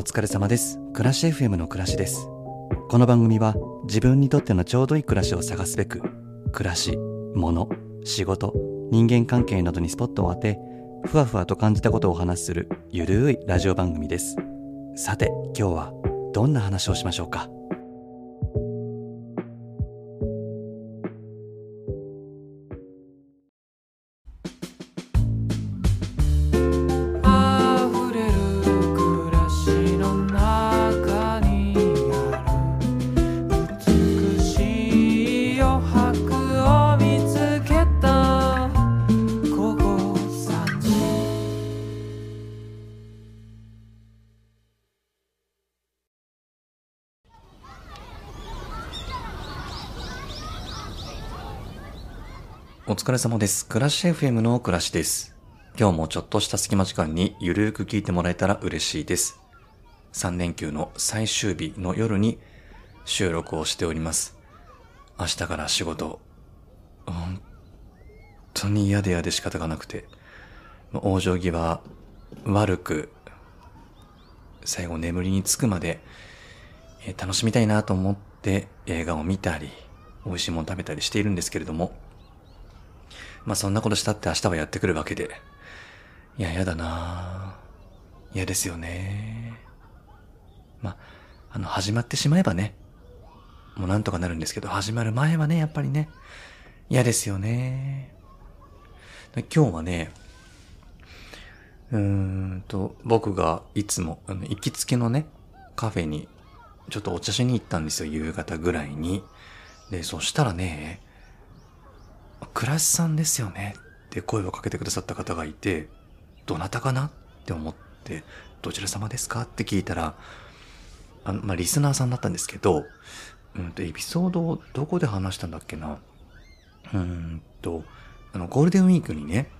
お疲れ様です。暮らし FM の暮らしです。この番組は自分にとってのちょうどいい暮らしを探すべく、暮らし、物、仕事、人間関係などにスポットを当て、ふわふわと感じたことをお話しするゆるいラジオ番組です。さて、今日はどんな話をしましょうか？お疲れ様です。暮らし FM の暮らしです。今日もちょっとした隙間時間にゆるーく聞いてもらえたら嬉しいです。3連休の最終日の夜に収録をしております。明日から仕事、本当に嫌で嫌で仕方がなくて、往生際悪く、最後眠りにつくまで、え楽しみたいなと思って映画を見たり、美味しいもの食べたりしているんですけれども、まあそんなことしたって明日はやってくるわけで。いや、やだなぁ嫌ですよね。まあ、あの、始まってしまえばね、もうなんとかなるんですけど、始まる前はね、やっぱりね、嫌ですよね。で今日はね、うーんと、僕がいつも、あの、行きつけのね、カフェに、ちょっとお茶しに行ったんですよ、夕方ぐらいに。で、そしたらね、倉石さんですよねって声をかけてくださった方がいて、どなたかな？って思って、どちら様ですか？って聞いたら、あの、まあ、リスナーさんだったんですけど、うんと、エピソードをどこで話したんだっけな？うーんと、あの、ゴールデンウィークにね、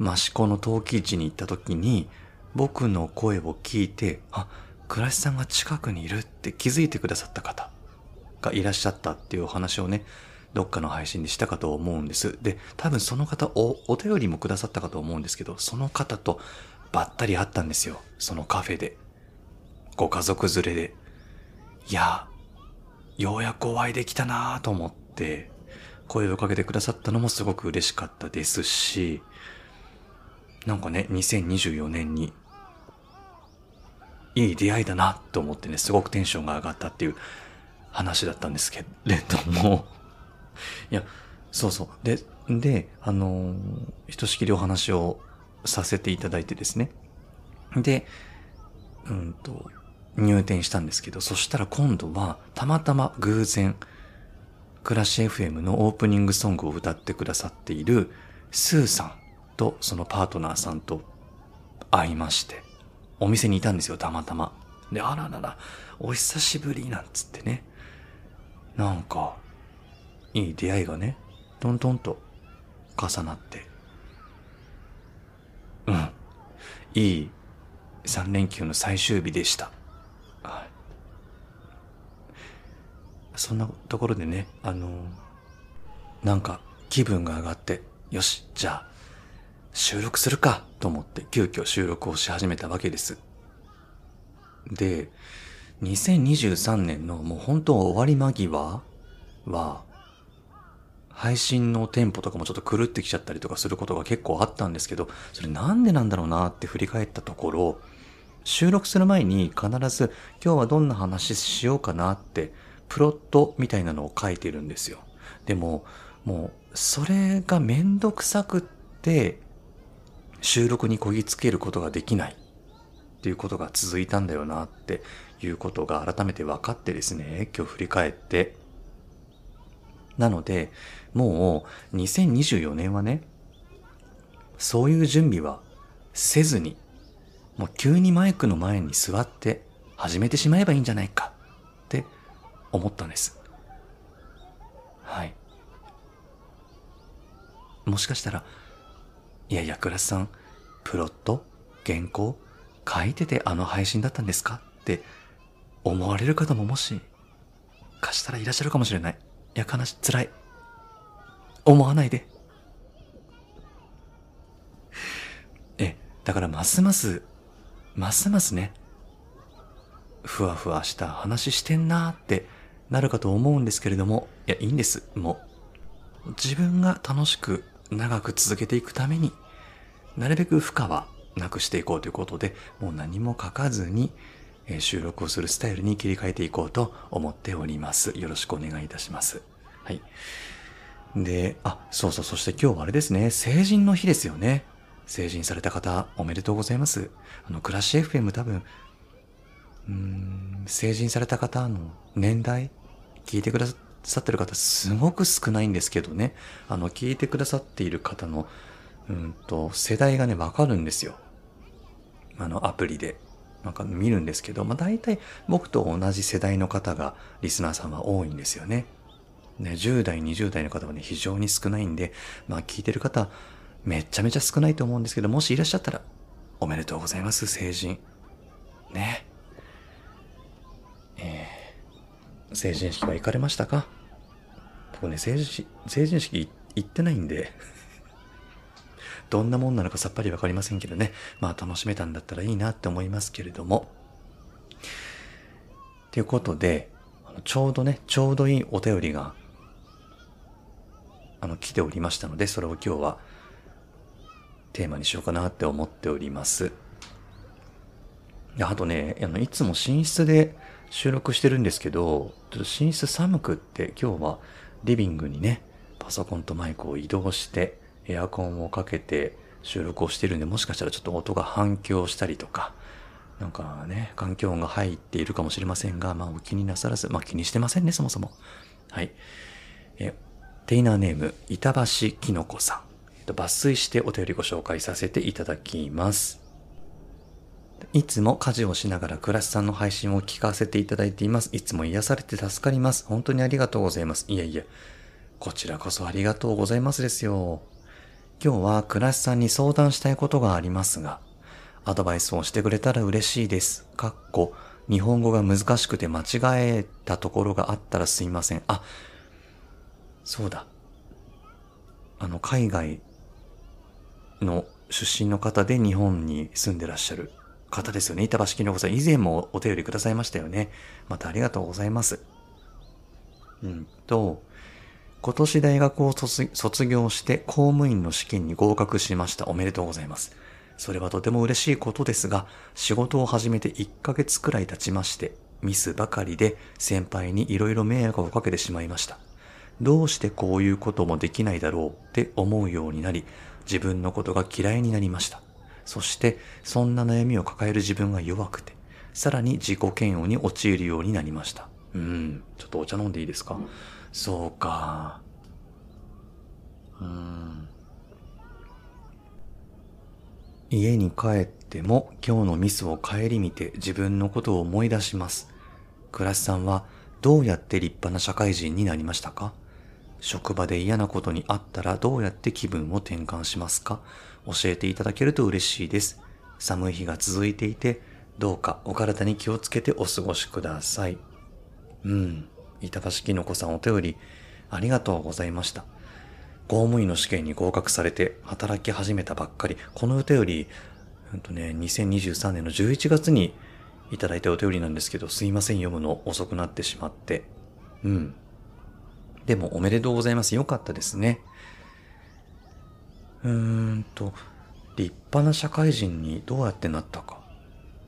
益子の陶器市に行った時に、僕の声を聞いて、あ、倉石さんが近くにいるって気づいてくださった方がいらっしゃったっていうお話をね、どっかの配信でしたかと思うんです。で、多分その方お、お便りもくださったかと思うんですけど、その方とばったり会ったんですよ。そのカフェで。ご家族連れで。いや、ようやくお会いできたなぁと思って、声をかけてくださったのもすごく嬉しかったですし、なんかね、2024年に、いい出会いだなと思ってね、すごくテンションが上がったっていう話だったんですけれども、いや、そうそう。で、で、あのーひとしきりお話をさせていただいてですね。で、うんと、入店したんですけど、そしたら今度は、たまたま偶然、暮らし FM のオープニングソングを歌ってくださっている、スーさんとそのパートナーさんと会いまして、お店にいたんですよ、たまたま。で、あららら、お久しぶりなんつってね。なんか、いい出会いがね、トントンと重なって。うん。いい3連休の最終日でした。はい。そんなところでね、あのなんか気分が上がって、よし、じゃあ、収録するかと思って急遽収録をし始めたわけです。で、2023年のもう本当終わり間際は、配信のテンポとかもちょっと狂ってきちゃったりとかすることが結構あったんですけど、それなんでなんだろうなって振り返ったところ、収録する前に必ず今日はどんな話しようかなって、プロットみたいなのを書いてるんですよ。でも、もう、それがめんどくさくって、収録にこぎつけることができないっていうことが続いたんだよなっていうことが改めて分かってですね、今日振り返って。なので、もう2024年はね、そういう準備はせずに、もう急にマイクの前に座って始めてしまえばいいんじゃないかって思ったんです。はい。もしかしたら、いやいや、クラスさん、プロット原稿書いててあの配信だったんですかって思われる方ももしかしたらいらっしゃるかもしれない。いや、悲し、辛い。思わないで。え、だからますます、ますますね、ふわふわした話してんなーってなるかと思うんですけれども、いや、いいんです。もう、自分が楽しく長く続けていくために、なるべく負荷はなくしていこうということで、もう何も書かずに、収録をするスタイルに切り替えていこうと思っております。よろしくお願いいたします。はい。で、あ、そうそう、そして今日はあれですね、成人の日ですよね。成人された方、おめでとうございます。あの、クラッシュ FM 多分、うん、成人された方の年代、聞いてくださってる方すごく少ないんですけどね、あの、聞いてくださっている方の、うんと、世代がね、わかるんですよ。あの、アプリで。なんか見るんですけど、まあ大体僕と同じ世代の方がリスナーさんは多いんですよね。ね、10代、20代の方はね、非常に少ないんで、まあ聞いてる方、めちゃめちゃ少ないと思うんですけど、もしいらっしゃったら、おめでとうございます、成人。ね。えー、成人式は行かれましたか？僕ね、成人式、成人式行ってないんで、どんなもんなのかさっぱりわかりませんけどね。まあ楽しめたんだったらいいなって思いますけれども。ということで、ちょうどね、ちょうどいいお便りが、あの、来ておりましたので、それを今日はテーマにしようかなって思っております。あとね、あの、いつも寝室で収録してるんですけど、ちょっと寝室寒くって今日はリビングにね、パソコンとマイクを移動して、エアコンをかけて収録をしてるんで、もしかしたらちょっと音が反響したりとか、なんかね、環境音が入っているかもしれませんが、まあお気になさらず、まあ気にしてませんね、そもそも。はい。え、テイナーネーム、板橋きのこさん。えっと抜粋してお便りご紹介させていただきます。いつも家事をしながら倉石さんの配信を聞かせていただいています。いつも癒されて助かります。本当にありがとうございます。いやいや、こちらこそありがとうございますですよ。今日は倉石さんに相談したいことがありますが、アドバイスをしてくれたら嬉しいです。かっこ、日本語が難しくて間違えたところがあったらすいません。あ、そうだ。あの、海外の出身の方で日本に住んでらっしゃる方ですよね。板橋きのこさん。以前もお便りくださいましたよね。またありがとうございます。うんと、今年大学を卒業して公務員の試験に合格しました。おめでとうございます。それはとても嬉しいことですが、仕事を始めて1ヶ月くらい経ちまして、ミスばかりで先輩に色々迷惑をかけてしまいました。どうしてこういうこともできないだろうって思うようになり、自分のことが嫌いになりました。そして、そんな悩みを抱える自分が弱くて、さらに自己嫌悪に陥るようになりました。うん、ちょっとお茶飲んでいいですか？そうか。家に帰っても今日のミスを顧みて自分のことを思い出します。倉石さんはどうやって立派な社会人になりましたか？職場で嫌なことにあったらどうやって気分を転換しますか？教えていただけると嬉しいです。寒い日が続いていて、どうかお体に気をつけてお過ごしください。うん。板橋きのこさんお便りありがとうございました。公務員の試験に合格されて働き始めたばっかり。このお便り、うんとね、2023年の11月にいただいたお便りなんですけど、すいません、読むの遅くなってしまって。うん。でもおめでとうございます。よかったですね。うーんと、立派な社会人にどうやってなったか。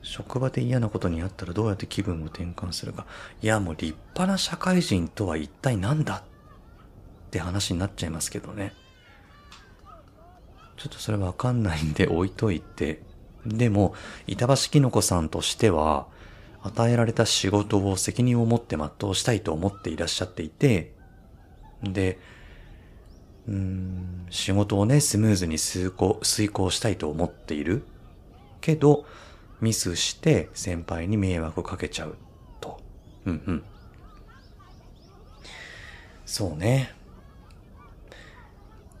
職場で嫌なことにあったらどうやって気分を転換するか。いや、もう立派な社会人とは一体何だって話になっちゃいますけどね。ちょっとそれわかんないんで置いといて。でも、板橋きのこさんとしては、与えられた仕事を責任を持って全うしたいと思っていらっしゃっていて、で、うん、仕事をね、スムーズに遂行、遂行したいと思っている。けど、ミスして先輩に迷惑をかけちゃうと。うんうん。そうね。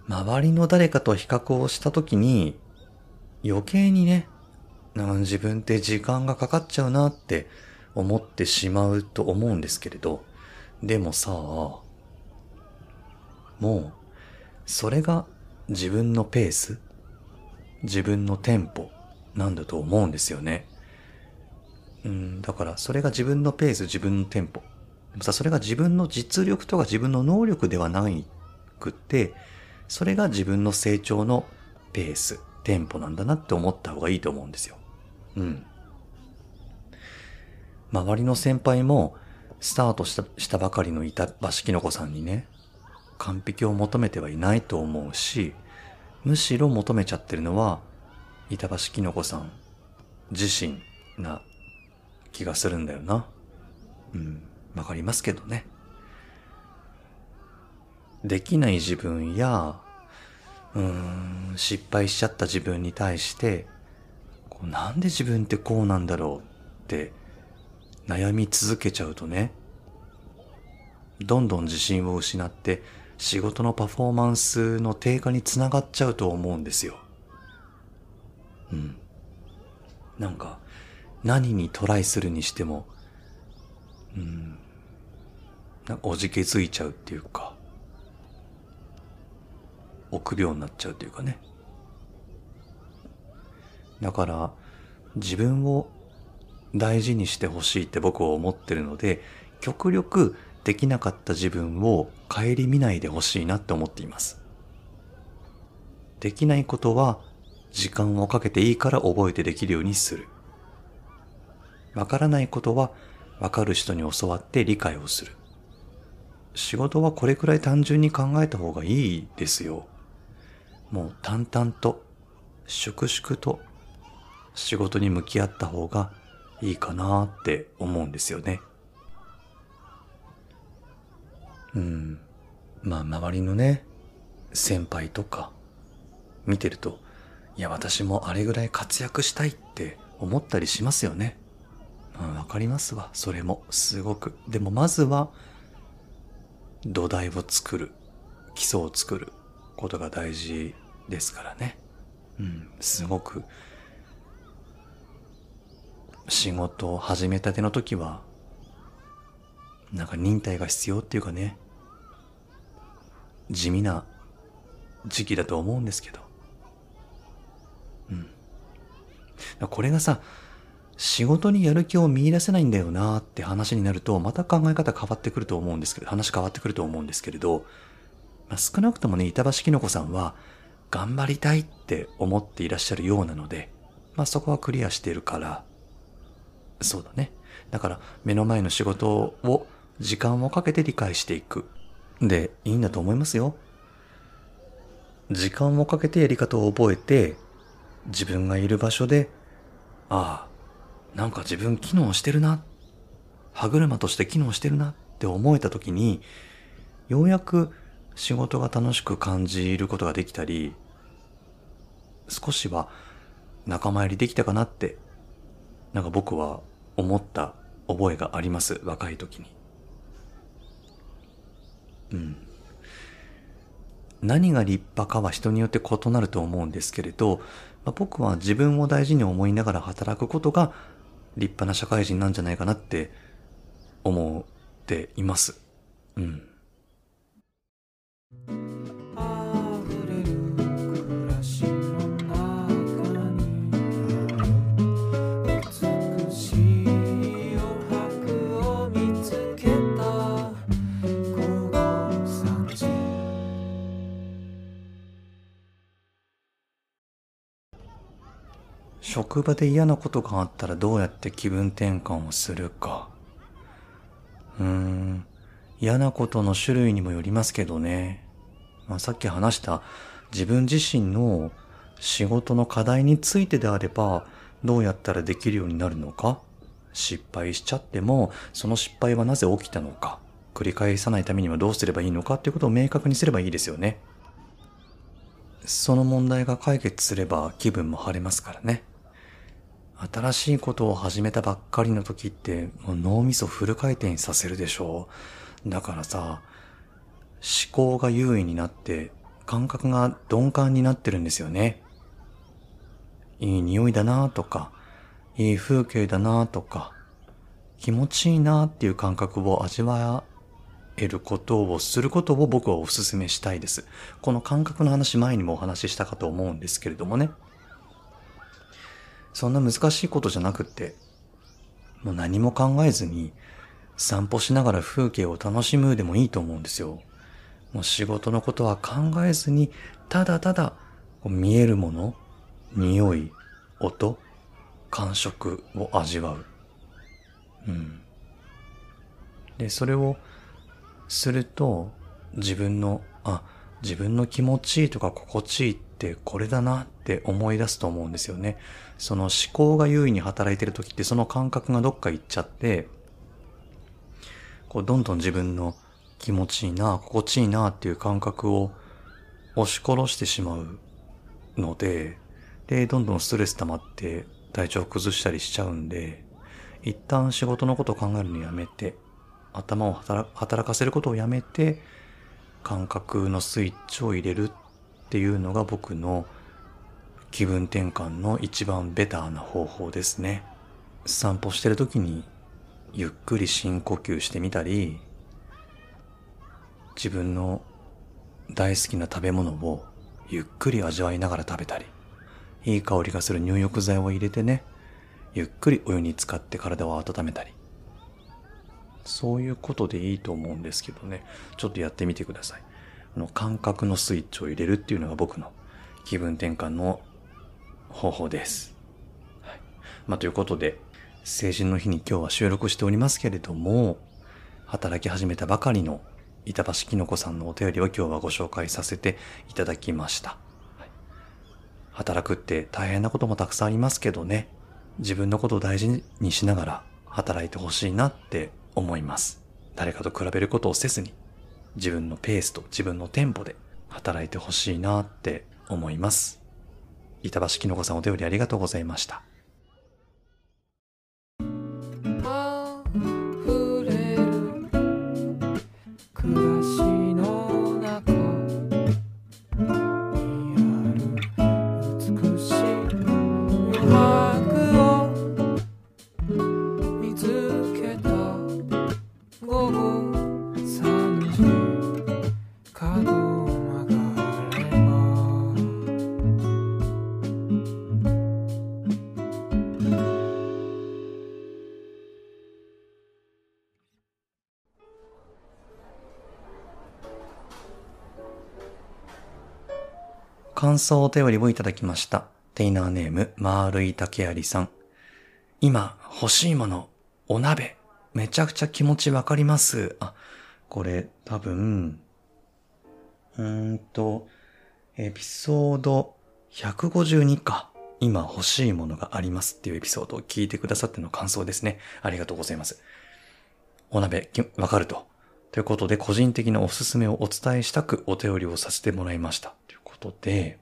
周りの誰かと比較をしたときに、余計にね、なん自分って時間がかかっちゃうなって思ってしまうと思うんですけれど、でもさ、もう、それが自分のペース自分のテンポなんだと思うんですよね。うん、だからそれが自分のペース、自分のテンポ。でもさ、それが自分の実力とか自分の能力ではないくて、それが自分の成長のペース、テンポなんだなって思った方がいいと思うんですよ。うん。周りの先輩も、スタートしたしたばかりの板橋きのこさんにね、完璧を求めてはいないと思うし、むしろ求めちゃってるのは、板橋きのこさん自身な気がするんだよな。うん、わかりますけどね。できない自分や、うーん、失敗しちゃった自分に対して、こうなんで自分ってこうなんだろうって悩み続けちゃうとね、どんどん自信を失って仕事のパフォーマンスの低下につながっちゃうと思うんですよ。うん。なんか、何にトライするにしても、うん、なんかおじけづいちゃうっていうか、臆病になっちゃうっていうかね。だから、自分を大事にしてほしいって僕は思ってるので、極力できなかった自分を顧みないでほしいなって思っています。できないことは時間をかけていいから覚えてできるようにする。わからないことはわかる人に教わって理解をする。仕事はこれくらい単純に考えた方がいいですよ。もう淡々と、粛々と仕事に向き合った方がいいかなって思うんですよね。うん。まあ周りのね、先輩とか見てると、いや私もあれぐらい活躍したいって思ったりしますよね。うん、わかりますわ。それも、すごく。でもまずは、土台を作る、基礎を作ることが大事ですからね。うん、すごく、仕事を始めたての時は、なんか忍耐が必要っていうかね、地味な時期だと思うんですけど。うん。これがさ、仕事にやる気を見出せないんだよなって話になると、また考え方変わってくると思うんですけど、話変わってくると思うんですけれど、まあ、少なくともね、板橋きのこさんは、頑張りたいって思っていらっしゃるようなので、まあそこはクリアしているから、そうだね。だから、目の前の仕事を、時間をかけて理解していく。で、いいんだと思いますよ。時間をかけてやり方を覚えて、自分がいる場所で、ああ、なんか自分機能してるな。歯車として機能してるなって思えた時に、ようやく仕事が楽しく感じることができたり、少しは仲間入りできたかなって、なんか僕は思った覚えがあります。若い時に。うん。何が立派かは人によって異なると思うんですけれど、まあ、僕は自分を大事に思いながら働くことが立派な社会人なんじゃないかなって思っています。うん。職場で嫌なことがあったらどうやって気分転換をするか。うーん。嫌なことの種類にもよりますけどね。まあ、さっき話した自分自身の仕事の課題についてであればどうやったらできるようになるのか失敗しちゃってもその失敗はなぜ起きたのか繰り返さないためにはどうすればいいのかっていうことを明確にすればいいですよね。その問題が解決すれば気分も晴れますからね。新しいことを始めたばっかりの時ってもう脳みそフル回転させるでしょ？う。だからさ、思考が優位になって感覚が鈍感になってるんですよね。いい匂いだなとか、いい風景だなとか、気持ちいいなっていう感覚を味わえることをすることを僕はお勧めしたいです。この感覚の話前にもお話ししたかと思うんですけれどもね。そんな難しいことじゃなくって、もう何も考えずに散歩しながら風景を楽しむでもいいと思うんですよ。もう仕事のことは考えずに、ただただ見えるもの、匂い、音、感触を味わう。うん。で、それをすると、自分の、あ、自分の気持ちいいとか心地いいってこれだなって思い出すと思うんですよね。その思考が優位に働いてる時ってその感覚がどっか行っちゃって、こうどんどん自分の気持ちいいな、心地いいなっていう感覚を押し殺してしまうので、で、どんどんストレス溜まって体調崩したりしちゃうんで、一旦仕事のことを考えるのやめて、頭を働働かせることをやめて、感覚のスイッチを入れるっていうのが僕の気分転換の一番ベターな方法ですね。散歩してる時にゆっくり深呼吸してみたり、自分の大好きな食べ物をゆっくり味わいながら食べたり、いい香りがする入浴剤を入れてね、ゆっくりお湯に浸かって体を温めたり。そういうことでいいと思うんですけどね。ちょっとやってみてください。の感覚のスイッチを入れるっていうのが僕の気分転換の方法です。はい。まあ、ということで、成人の日に今日は収録しておりますけれども、働き始めたばかりの板橋きのこさんのお便りを今日はご紹介させていただきました。はい働くって大変なこともたくさんありますけどね、自分のことを大事にしながら働いてほしいなって思います。誰かと比べることをせずに、自分のペースと自分のテンポで働いてほしいなって思います。板橋きのこさんお便りありがとうございました。感想お便りをいただきました。テイナーネーム、まーるい竹有さん。今、欲しいもの、お鍋。めちゃくちゃ気持ちわかります。あ、これ、多分、うーんと、エピソード152か。今欲しいものがありますっていうエピソードを聞いてくださっての感想ですね。ありがとうございます。お鍋、わかると。ということで、個人的なおすすめをお伝えしたくお便りをさせてもらいました。ということで、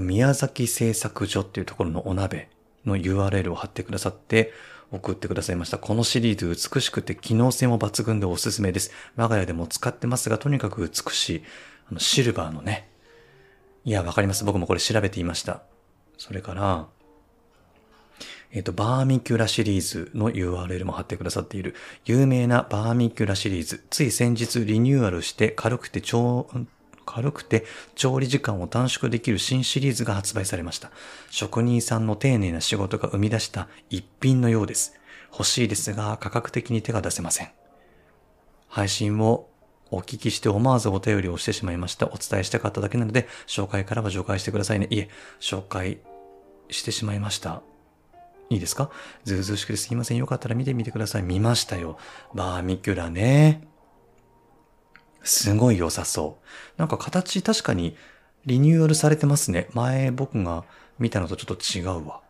宮崎製作所っていうところのお鍋の URL を貼ってくださって送ってくださいました。このシリーズ美しくて機能性も抜群でおすすめです。我が家でも使ってますが、とにかく美しい、あのシルバーのね。いや、わかります。僕もこれ調べていました。それから、えっ、と、バーミキュラシリーズの URL も貼ってくださっている有名なバーミキュラシリーズ。つい先日リニューアルして軽くて超、軽くて調理時間を短縮できる新シリーズが発売されました。職人さんの丁寧な仕事が生み出した一品のようです。欲しいですが価格的に手が出せません。配信をお聞きして思わずお便りをしてしまいました。お伝えしたかっただけなので、紹介からは除外してくださいね。いえ、紹介してしまいました。いいですか？ずうずうしくてすいません。よかったら見てみてください。見ましたよ。バーミキュラね。すごい良さそう。なんか形確かにリニューアルされてますね。前僕が見たのとちょっと違うわ。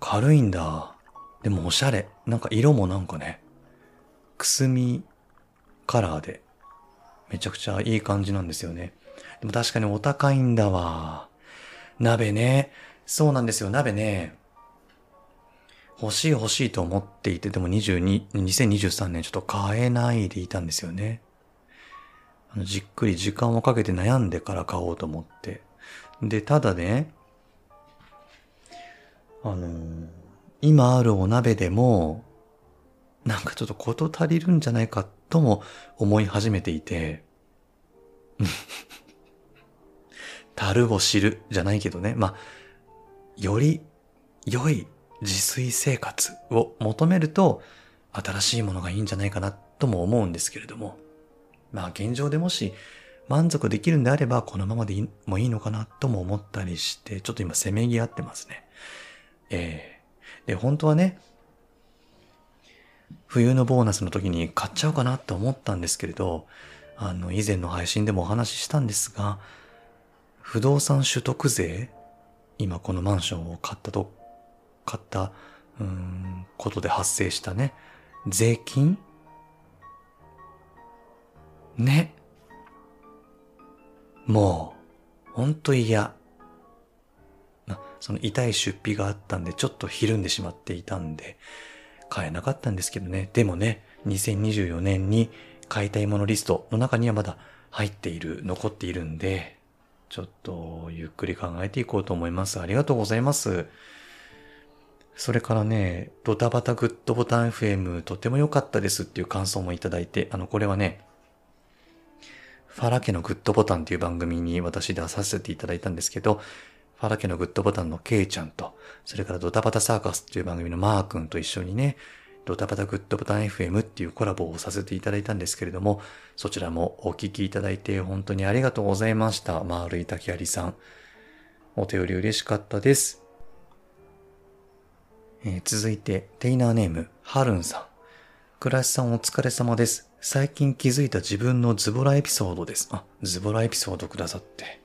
軽いんだ。でもおしゃれ。なんか色もなんかね、くすみカラーでめちゃくちゃいい感じなんですよね。でも確かにお高いんだわ。鍋ね。そうなんですよ、鍋ね。欲しい欲しいと思っていて、でも22、2023年ちょっと買えないでいたんですよね。あのじっくり時間をかけて悩んでから買おうと思って。で、ただね、あのー今あるお鍋でも、なんかちょっと事足りるんじゃないかとも思い始めていて、樽を知るじゃないけどね。まあ、より良い自炊生活を求めると、新しいものがいいんじゃないかなとも思うんですけれども、まあ現状でもし満足できるんであれば、このままでいいもいいのかなとも思ったりして、ちょっと今せめぎ合ってますね。ええで、本当はね、冬のボーナスの時に買っちゃおうかなと思ったんですけれど、あの、以前の配信でもお話ししたんですが、不動産取得税今このマンションを買ったと、買った、うん、ことで発生したね、税金ね。もう、ほんと嫌。その痛い出費があったんで、ちょっとひるんでしまっていたんで、買えなかったんですけどね。でもね、2024年に買いたいものリストの中にはまだ入っている、残っているんで、ちょっとゆっくり考えていこうと思います。ありがとうございます。それからね、ドタバタグッドボタン FM とても良かったですっていう感想もいただいて、あの、これはね、ファラ家のグッドボタンっていう番組に私出させていただいたんですけど、ファラ家のグッドボタンのケイちゃんと、それからドタバタサーカスっていう番組のマー君と一緒にね、ドタバタグッドボタン FM っていうコラボをさせていただいたんですけれども、そちらもお聞きいただいて本当にありがとうございました。丸井竹有さん。お手寄り嬉しかったです。えー続いて、テイナーネーム、はるんさん。倉石さんお疲れ様です。最近気づいた自分のズボラエピソードです。あ、ズボラエピソードくださって。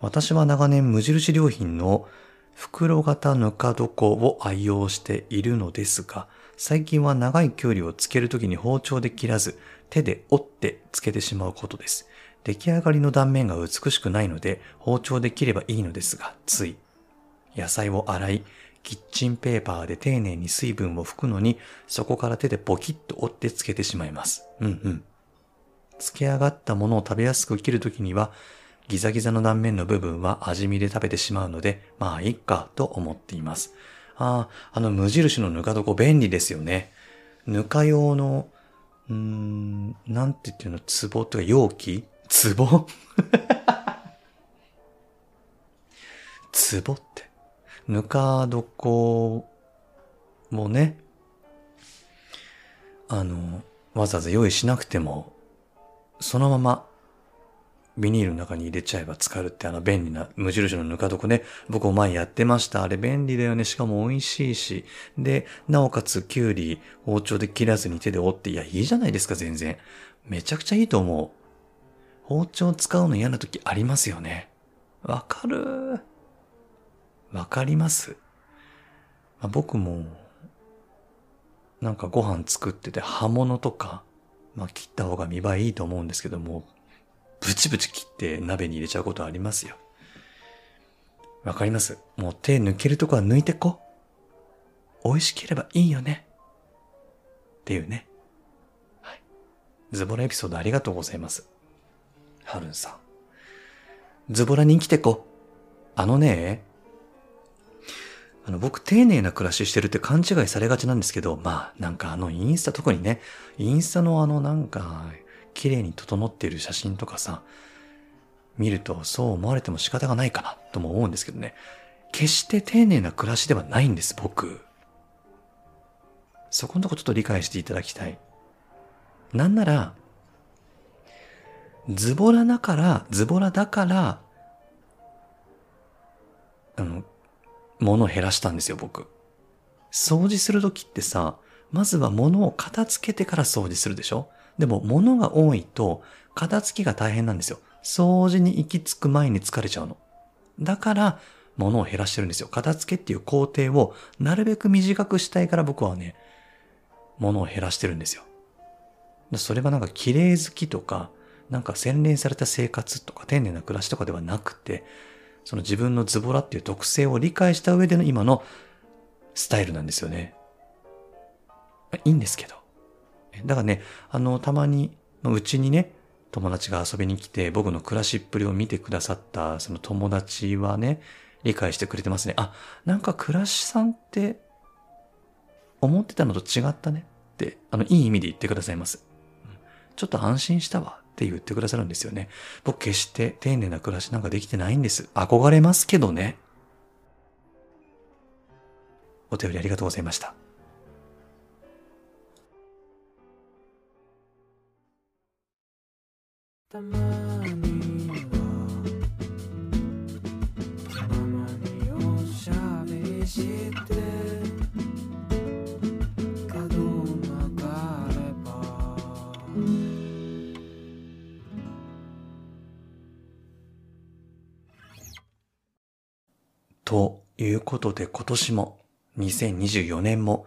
私は長年無印良品の袋型ぬか床を愛用しているのですが、最近は長い距離をつけるときに包丁で切らず、手で折ってつけてしまうことです。出来上がりの断面が美しくないので、包丁で切ればいいのですが、つい。野菜を洗い、キッチンペーパーで丁寧に水分を拭くのに、そこから手でポキッと折ってつけてしまいます。うんうん。つけ上がったものを食べやすく切るときには、ギザギザの断面の部分は味見で食べてしまうので、まあいいかと思っています。ああ、あの無印のぬか床便利ですよね。ぬか用の、うーん、なんて言ってるの、壺とか容器？壺？壺って？ぬか床もね、あの、わざわざ用意しなくても、そのままビニールの中に入れちゃえば使えるってあの便利な無印のぬか床ね。僕も前やってました。あれ便利だよね。しかも美味しいし。で、なおかつきゅうり包丁で切らずに手で折って、いや、いいじゃないですか、全然。めちゃくちゃいいと思う。包丁使うの嫌な時ありますよね。わかる。わかります？まあ、僕も、なんかご飯作ってて刃物とか、まあ切った方が見栄えいいと思うんですけども、ブチブチ切って鍋に入れちゃうことありますよ。わかります？もう手抜けるとこは抜いてこ。美味しければいいよね。っていうね。はい。ズボラエピソードありがとうございます。はるんさん。ズボラに生きてこ。あのね、あの、僕、丁寧な暮らししてるって勘違いされがちなんですけど、まあ、なんかあの、インスタ、特にね、インスタのあの、なんか、綺麗に整っている写真とかさ、見るとそう思われても仕方がないかなとも思うんですけどね。決して丁寧な暮らしではないんです、僕。そこのとこちょっと理解していただきたい。なんなら、ズボラだから、ズボラだから、あの、物を減らしたんですよ、僕。掃除するときってさ、まずは物を片付けてから掃除するでしょ？でも物が多いと片付きが大変なんですよ。掃除に行き着く前に疲れちゃうの。だから物を減らしてるんですよ。片付けっていう工程をなるべく短くしたいから僕はね、物を減らしてるんですよ。それがなんか綺麗好きとか、なんか洗練された生活とか丁寧な暮らしとかではなくて、その自分のズボラっていう特性を理解した上での今のスタイルなんですよね。いいんですけど。だからね、あの、たまに、うちにね、友達が遊びに来て、僕の暮らしっぷりを見てくださった、その友達はね、理解してくれてますね。あ、なんか暮らしさんって、思ってたのと違ったねって、あの、いい意味で言ってくださいます。ちょっと安心したわって言ってくださるんですよね。僕決して丁寧な暮らしなんかできてないんです。憧れますけどね。お便りありがとうございました。たまにはたまにおしゃべりしてということで今年も2024年も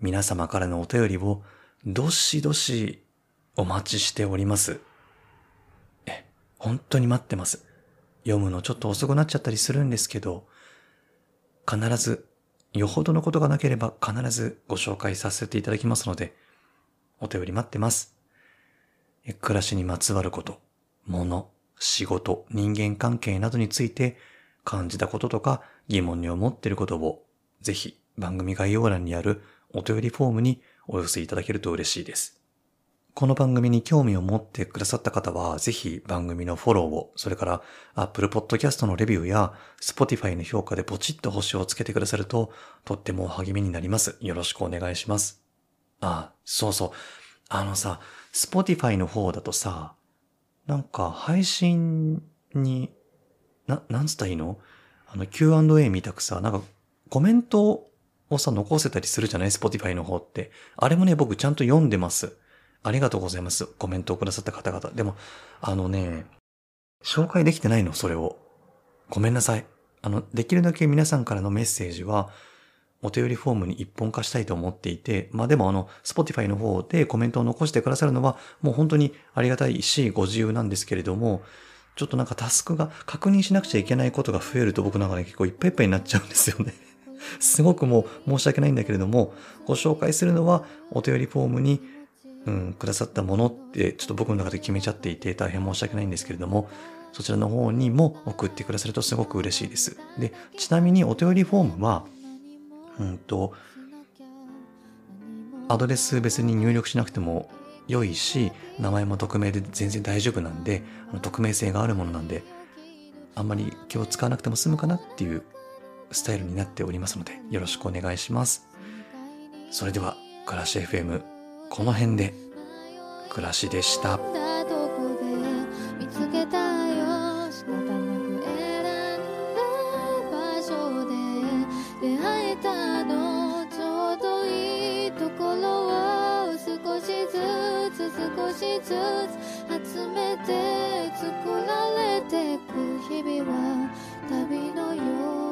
皆様からのお便りをどしどしお待ちしております。え、本当に待ってます。読むのちょっと遅くなっちゃったりするんですけど、必ず、よほどのことがなければ必ずご紹介させていただきますので、お便り待ってます。え暮らしにまつわること、物、仕事、人間関係などについて感じたこととか疑問に思っていることを、ぜひ番組概要欄にあるお便りフォームにお寄せいただけると嬉しいです。この番組に興味を持ってくださった方は、ぜひ番組のフォローを、それから Apple Podcast のレビューや Spotify の評価でポチッと星をつけてくださると、とっても励みになります。よろしくお願いします。あ、そうそう。あのさ、Spotify の方だとさ、なんか配信に、な、なんつったらいいの？あの Q&A みたくさ、なんかコメントをさ、残せたりするじゃない ?Spotify の方って。あれもね、僕ちゃんと読んでます。ありがとうございます。コメントをくださった方々。でも、あのね、紹介できてないの、それを。ごめんなさい。あの、できるだけ皆さんからのメッセージは、お便りフォームに一本化したいと思っていて、まあでもあの、Spotify の方でコメントを残してくださるのは、もう本当にありがたいし、ご自由なんですけれども、ちょっとなんかタスクが確認しなくちゃいけないことが増えると僕なんかね結構いっぱいいっぱいになっちゃうんですよね。すごくもう申し訳ないんだけれども、ご紹介するのはお便りフォームに、うん、くださったものってちょっと僕の中で決めちゃっていて大変申し訳ないんですけれども、そちらの方にも送ってくださるとすごく嬉しいです。で、ちなみにお便りフォームは、うんと、アドレス別に入力しなくても良いし、名前も匿名で全然大丈夫なんで、あの匿名性があるものなんで、あんまり気を使わなくても済むかなっていうスタイルになっておりますので、よろしくお願いします。それでは、暮らし FM、この辺で、暮らしでした。つ集めて作られてく日々は旅のよう